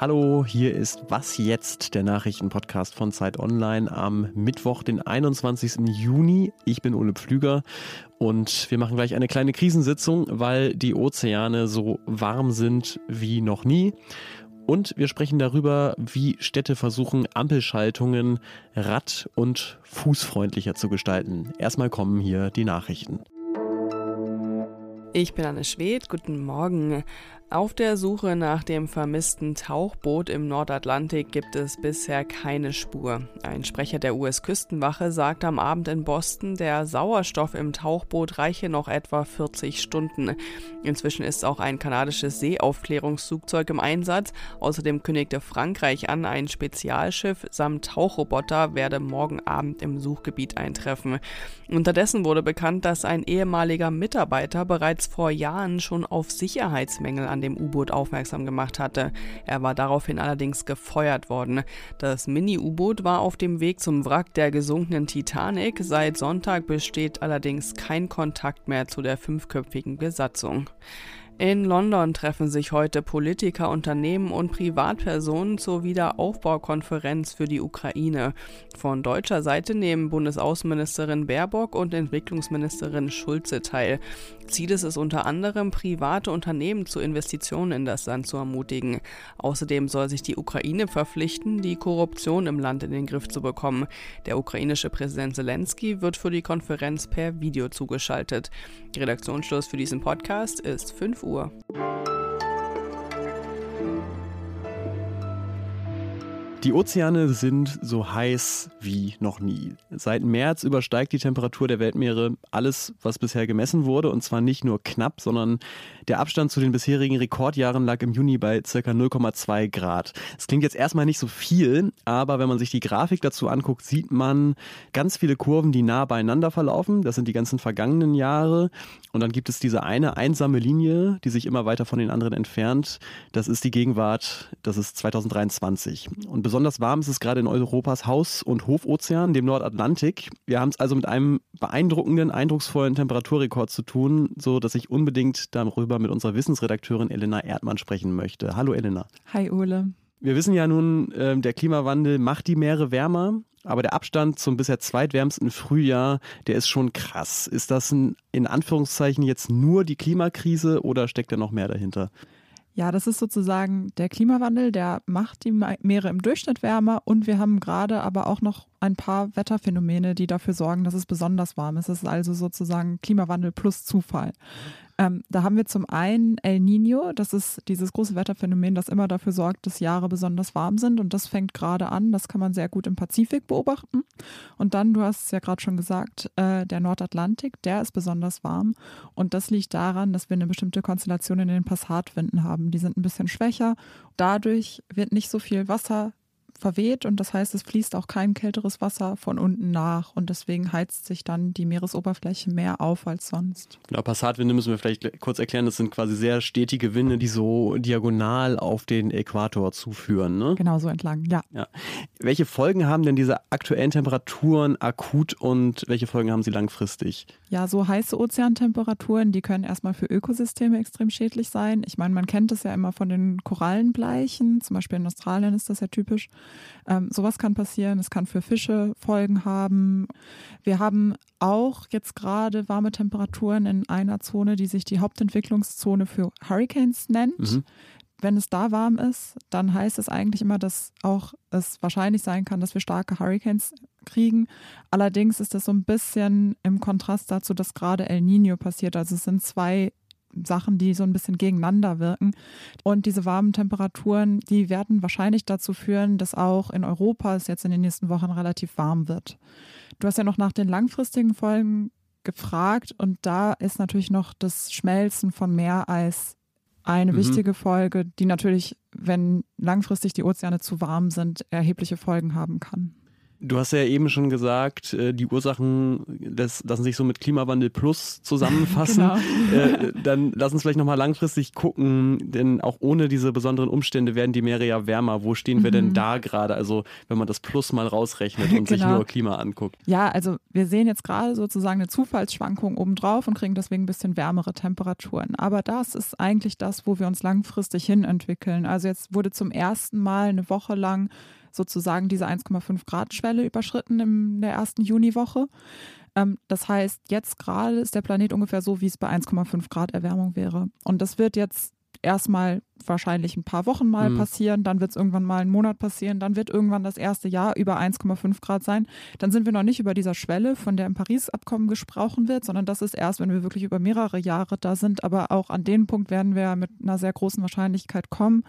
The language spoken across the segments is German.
Hallo, hier ist Was jetzt, der Nachrichtenpodcast von Zeit Online am Mittwoch, den 21. Juni. Ich bin Ole Pflüger und wir machen gleich eine kleine Krisensitzung, weil die Ozeane so warm sind wie noch nie. Und wir sprechen darüber, wie Städte versuchen, Ampelschaltungen rad- und fußfreundlicher zu gestalten. Erstmal kommen hier die Nachrichten. Ich bin Anne Schwedt, guten Morgen. Auf der Suche nach dem vermissten Tauchboot im Nordatlantik gibt es bisher keine Spur. Ein Sprecher der US-Küstenwache sagt am Abend in Boston, der Sauerstoff im Tauchboot reiche noch etwa 40 Stunden. Inzwischen ist auch ein kanadisches Seeaufklärungsflugzeug im Einsatz. Außerdem kündigte Frankreich an, ein Spezialschiff samt Tauchroboter werde morgen Abend im Suchgebiet eintreffen. Unterdessen wurde bekannt, dass ein ehemaliger Mitarbeiter bereits vor Jahren schon auf Sicherheitsmängel an dem U-Boot aufmerksam gemacht hatte. Er war daraufhin allerdings gefeuert worden. Das Mini-U-Boot war auf dem Weg zum Wrack der gesunkenen Titanic. Seit Sonntag besteht allerdings kein Kontakt mehr zu der fünfköpfigen Besatzung. In London treffen sich heute Politiker, Unternehmen und Privatpersonen zur Wiederaufbaukonferenz für die Ukraine. Von deutscher Seite nehmen Bundesaußenministerin Baerbock und Entwicklungsministerin Schulze teil. Ziel ist es unter anderem, private Unternehmen zu Investitionen in das Land zu ermutigen. Außerdem soll sich die Ukraine verpflichten, die Korruption im Land in den Griff zu bekommen. Der ukrainische Präsident Zelensky wird für die Konferenz per Video zugeschaltet. Redaktionsschluss für diesen Podcast ist 5 Uhr. Uhr. Die Ozeane sind so heiß wie noch nie. Seit März übersteigt die Temperatur der Weltmeere alles, was bisher gemessen wurde. Und zwar nicht nur knapp, sondern der Abstand zu den bisherigen Rekordjahren lag im Juni bei ca. 0,2 Grad. Das klingt jetzt erstmal nicht so viel, aber wenn man sich die Grafik dazu anguckt, sieht man ganz viele Kurven, die nah beieinander verlaufen. Das sind die ganzen vergangenen Jahre. Und dann gibt es diese eine einsame Linie, die sich immer weiter von den anderen entfernt. Das ist die Gegenwart, das ist 2023. Und besonders warm ist es gerade in Europas Haus- und Hofozean, dem Nordatlantik. Wir haben es also mit einem beeindruckenden, eindrucksvollen Temperaturrekord zu tun, so dass ich unbedingt darüber mit unserer Wissensredakteurin Elena Erdmann sprechen möchte. Hallo Elena. Hi Ole. Wir wissen ja nun, äh, der Klimawandel macht die Meere wärmer. Aber der Abstand zum bisher zweitwärmsten Frühjahr, der ist schon krass. Ist das in Anführungszeichen jetzt nur die Klimakrise oder steckt da noch mehr dahinter? Ja, das ist sozusagen der Klimawandel, der macht die Meere im Durchschnitt wärmer und wir haben gerade aber auch noch ein paar Wetterphänomene, die dafür sorgen, dass es besonders warm ist. Es ist also sozusagen Klimawandel plus Zufall. Ähm, da haben wir zum einen El Nino, das ist dieses große Wetterphänomen, das immer dafür sorgt, dass Jahre besonders warm sind und das fängt gerade an. Das kann man sehr gut im Pazifik beobachten. Und dann, du hast es ja gerade schon gesagt, äh, der Nordatlantik, der ist besonders warm und das liegt daran, dass wir eine bestimmte Konstellation in den Passatwinden haben. Die sind ein bisschen schwächer. Dadurch wird nicht so viel Wasser verweht und das heißt, es fließt auch kein kälteres Wasser von unten nach und deswegen heizt sich dann die Meeresoberfläche mehr auf als sonst. Genau, Passatwinde müssen wir vielleicht kurz erklären, das sind quasi sehr stetige Winde, die so diagonal auf den Äquator zuführen. Ne? Genau so entlang, ja. ja. Welche Folgen haben denn diese aktuellen Temperaturen akut und welche Folgen haben sie langfristig? Ja, so heiße Ozeantemperaturen, die können erstmal für Ökosysteme extrem schädlich sein. Ich meine, man kennt es ja immer von den Korallenbleichen, zum Beispiel in Australien ist das ja typisch. Ähm, sowas kann passieren. Es kann für Fische Folgen haben. Wir haben auch jetzt gerade warme Temperaturen in einer Zone, die sich die Hauptentwicklungszone für Hurricanes nennt. Mhm. Wenn es da warm ist, dann heißt es eigentlich immer, dass auch es wahrscheinlich sein kann, dass wir starke Hurricanes kriegen. Allerdings ist das so ein bisschen im Kontrast dazu, dass gerade El Nino passiert. Also es sind zwei Sachen, die so ein bisschen gegeneinander wirken. Und diese warmen Temperaturen, die werden wahrscheinlich dazu führen, dass auch in Europa es jetzt in den nächsten Wochen relativ warm wird. Du hast ja noch nach den langfristigen Folgen gefragt und da ist natürlich noch das Schmelzen von Meereis eine mhm. wichtige Folge, die natürlich, wenn langfristig die Ozeane zu warm sind, erhebliche Folgen haben kann. Du hast ja eben schon gesagt, äh, die Ursachen lassen sich so mit Klimawandel Plus zusammenfassen. genau. Äh, dann lass uns vielleicht nochmal langfristig gucken, denn auch ohne diese besonderen Umstände werden die Meere ja wärmer. Wo stehen wir mhm. denn da gerade? Also wenn man das Plus mal rausrechnet und genau. sich nur Klima anguckt. Ja, also wir sehen jetzt gerade sozusagen eine Zufallsschwankung obendrauf und kriegen deswegen ein bisschen wärmere Temperaturen. Aber das ist eigentlich das, wo wir uns langfristig hin entwickeln. Also jetzt wurde zum ersten Mal eine Woche lang sozusagen diese 1,5 Grad Schwelle überschritten in der ersten Juniwoche. Ähm, das heißt, jetzt gerade ist der Planet ungefähr so, wie es bei 1,5 Grad Erwärmung wäre. Und das wird jetzt erstmal wahrscheinlich ein paar Wochen mal mhm. passieren, dann wird es irgendwann mal einen Monat passieren, dann wird irgendwann das erste Jahr über 1,5 Grad sein. Dann sind wir noch nicht über dieser Schwelle, von der im Paris-Abkommen gesprochen wird, sondern das ist erst, wenn wir wirklich über mehrere Jahre da sind. Aber auch an den Punkt werden wir mit einer sehr großen Wahrscheinlichkeit kommen.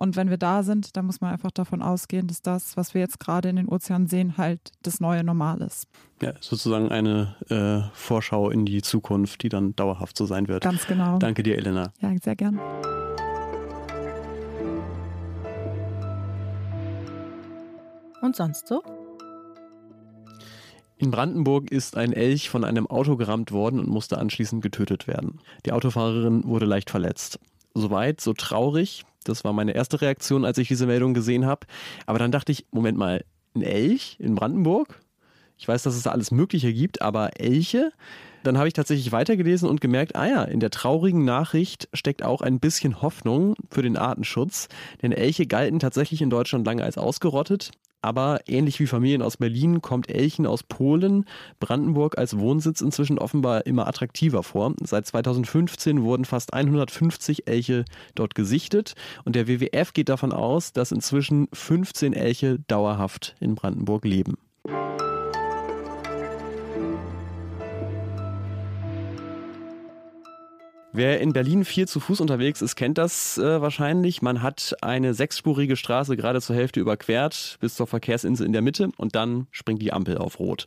Und wenn wir da sind, dann muss man einfach davon ausgehen, dass das, was wir jetzt gerade in den Ozeanen sehen, halt das neue Normal ist. Ja, sozusagen eine äh, Vorschau in die Zukunft, die dann dauerhaft so sein wird. Ganz genau. Danke dir, Elena. Ja, sehr gern. Und sonst so? In Brandenburg ist ein Elch von einem Auto gerammt worden und musste anschließend getötet werden. Die Autofahrerin wurde leicht verletzt. Soweit, so traurig. Das war meine erste Reaktion, als ich diese Meldung gesehen habe. Aber dann dachte ich, Moment mal, ein Elch in Brandenburg? Ich weiß, dass es da alles Mögliche gibt, aber Elche? Dann habe ich tatsächlich weitergelesen und gemerkt, ah ja, in der traurigen Nachricht steckt auch ein bisschen Hoffnung für den Artenschutz. Denn Elche galten tatsächlich in Deutschland lange als ausgerottet. Aber ähnlich wie Familien aus Berlin kommt Elchen aus Polen, Brandenburg als Wohnsitz inzwischen offenbar immer attraktiver vor. Seit 2015 wurden fast 150 Elche dort gesichtet und der WWF geht davon aus, dass inzwischen 15 Elche dauerhaft in Brandenburg leben. Wer in Berlin viel zu Fuß unterwegs ist, kennt das äh, wahrscheinlich. Man hat eine sechsspurige Straße gerade zur Hälfte überquert bis zur Verkehrsinsel in der Mitte und dann springt die Ampel auf Rot.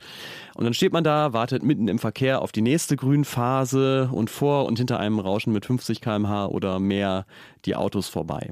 Und dann steht man da, wartet mitten im Verkehr auf die nächste Grünphase und vor und hinter einem rauschen mit 50 km/h oder mehr die Autos vorbei.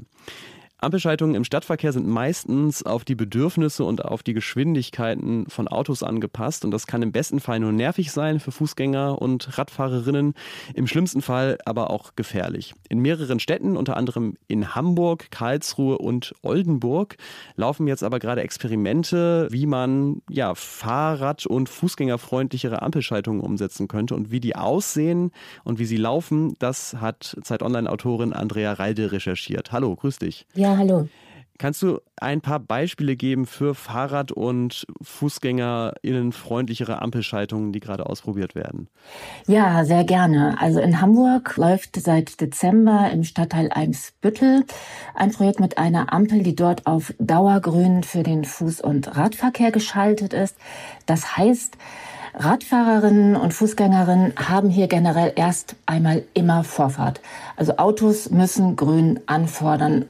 Ampelschaltungen im Stadtverkehr sind meistens auf die Bedürfnisse und auf die Geschwindigkeiten von Autos angepasst. Und das kann im besten Fall nur nervig sein für Fußgänger und Radfahrerinnen, im schlimmsten Fall aber auch gefährlich. In mehreren Städten, unter anderem in Hamburg, Karlsruhe und Oldenburg, laufen jetzt aber gerade Experimente, wie man ja, Fahrrad- und Fußgängerfreundlichere Ampelschaltungen umsetzen könnte. Und wie die aussehen und wie sie laufen, das hat Zeit Online-Autorin Andrea Reide recherchiert. Hallo, grüß dich. Ja, hallo. Kannst du ein paar Beispiele geben für Fahrrad- und FußgängerInnen freundlichere Ampelschaltungen, die gerade ausprobiert werden? Ja, sehr gerne. Also in Hamburg läuft seit Dezember im Stadtteil Eimsbüttel ein Projekt mit einer Ampel, die dort auf Dauergrün für den Fuß- und Radverkehr geschaltet ist. Das heißt, Radfahrerinnen und Fußgängerinnen haben hier generell erst einmal immer Vorfahrt. Also Autos müssen grün anfordern.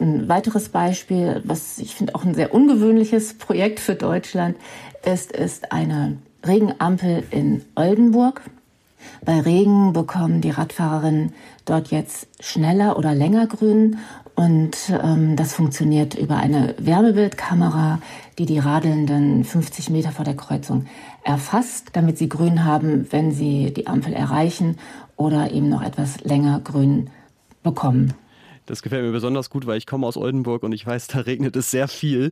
Ein weiteres Beispiel, was ich finde auch ein sehr ungewöhnliches Projekt für Deutschland ist, ist eine Regenampel in Oldenburg. Bei Regen bekommen die Radfahrerinnen dort jetzt schneller oder länger grün und ähm, das funktioniert über eine Wärmebildkamera, die die Radelnden 50 Meter vor der Kreuzung erfasst, damit sie grün haben, wenn sie die Ampel erreichen oder eben noch etwas länger grün bekommen. Das gefällt mir besonders gut, weil ich komme aus Oldenburg und ich weiß, da regnet es sehr viel.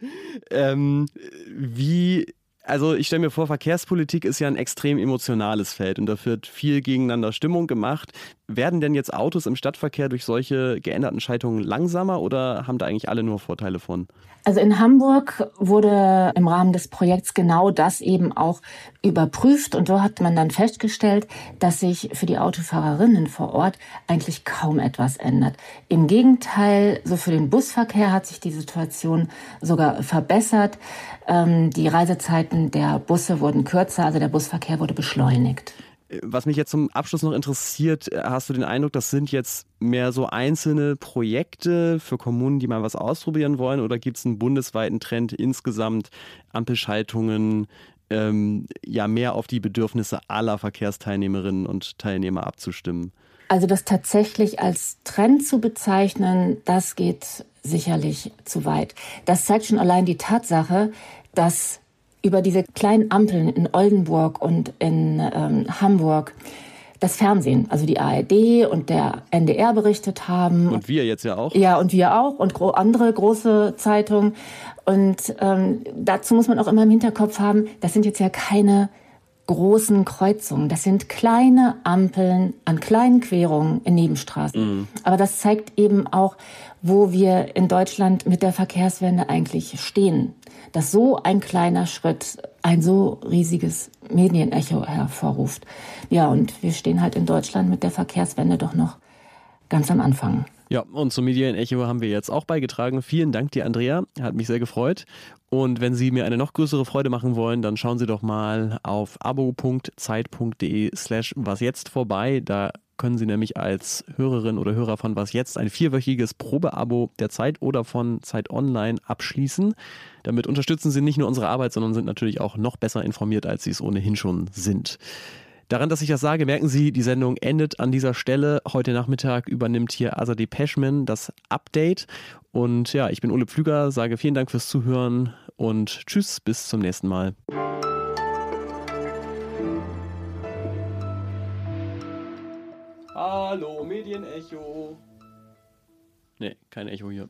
Ähm, wie also ich stelle mir vor, Verkehrspolitik ist ja ein extrem emotionales Feld und da wird viel gegeneinander Stimmung gemacht. Werden denn jetzt Autos im Stadtverkehr durch solche geänderten Schaltungen langsamer oder haben da eigentlich alle nur Vorteile von? Also in Hamburg wurde im Rahmen des Projekts genau das eben auch überprüft und so hat man dann festgestellt, dass sich für die Autofahrerinnen vor Ort eigentlich kaum etwas ändert. Im Gegenteil, so für den Busverkehr hat sich die Situation sogar verbessert. Ähm, die Reisezeiten der Busse wurden kürzer, also der Busverkehr wurde beschleunigt. Was mich jetzt zum Abschluss noch interessiert, äh, hast du den Eindruck, das sind jetzt mehr so einzelne Projekte für Kommunen, die mal was ausprobieren wollen, oder gibt es einen bundesweiten Trend insgesamt, Ampelschaltungen ähm, ja mehr auf die Bedürfnisse aller Verkehrsteilnehmerinnen und Teilnehmer abzustimmen? Also das tatsächlich als Trend zu bezeichnen, das geht sicherlich zu weit. Das zeigt schon allein die Tatsache, dass über diese kleinen Ampeln in Oldenburg und in ähm, Hamburg das Fernsehen, also die ARD und der NDR berichtet haben. Und wir jetzt ja auch. Ja, und wir auch und gro andere große Zeitungen. Und ähm, dazu muss man auch immer im Hinterkopf haben, das sind jetzt ja keine großen Kreuzungen. Das sind kleine Ampeln an kleinen Querungen in Nebenstraßen. Mhm. Aber das zeigt eben auch, wo wir in Deutschland mit der Verkehrswende eigentlich stehen. Dass so ein kleiner Schritt ein so riesiges Medienecho hervorruft. Ja, und wir stehen halt in Deutschland mit der Verkehrswende doch noch ganz am Anfang. Ja, und zum Medienecho haben wir jetzt auch beigetragen. Vielen Dank dir, Andrea. Hat mich sehr gefreut. Und wenn Sie mir eine noch größere Freude machen wollen, dann schauen Sie doch mal auf abo.zeit.de slash was jetzt vorbei. Da können Sie nämlich als Hörerin oder Hörer von Was Jetzt ein vierwöchiges Probeabo der Zeit oder von Zeit Online abschließen. Damit unterstützen Sie nicht nur unsere Arbeit, sondern sind natürlich auch noch besser informiert, als Sie es ohnehin schon sind. Daran, dass ich das sage, merken Sie, die Sendung endet an dieser Stelle. Heute Nachmittag übernimmt hier Azadeh Peschman das Update. Und ja, ich bin Ole Pflüger, sage vielen Dank fürs Zuhören und tschüss, bis zum nächsten Mal. Hallo, Medienecho. Nee, kein Echo hier.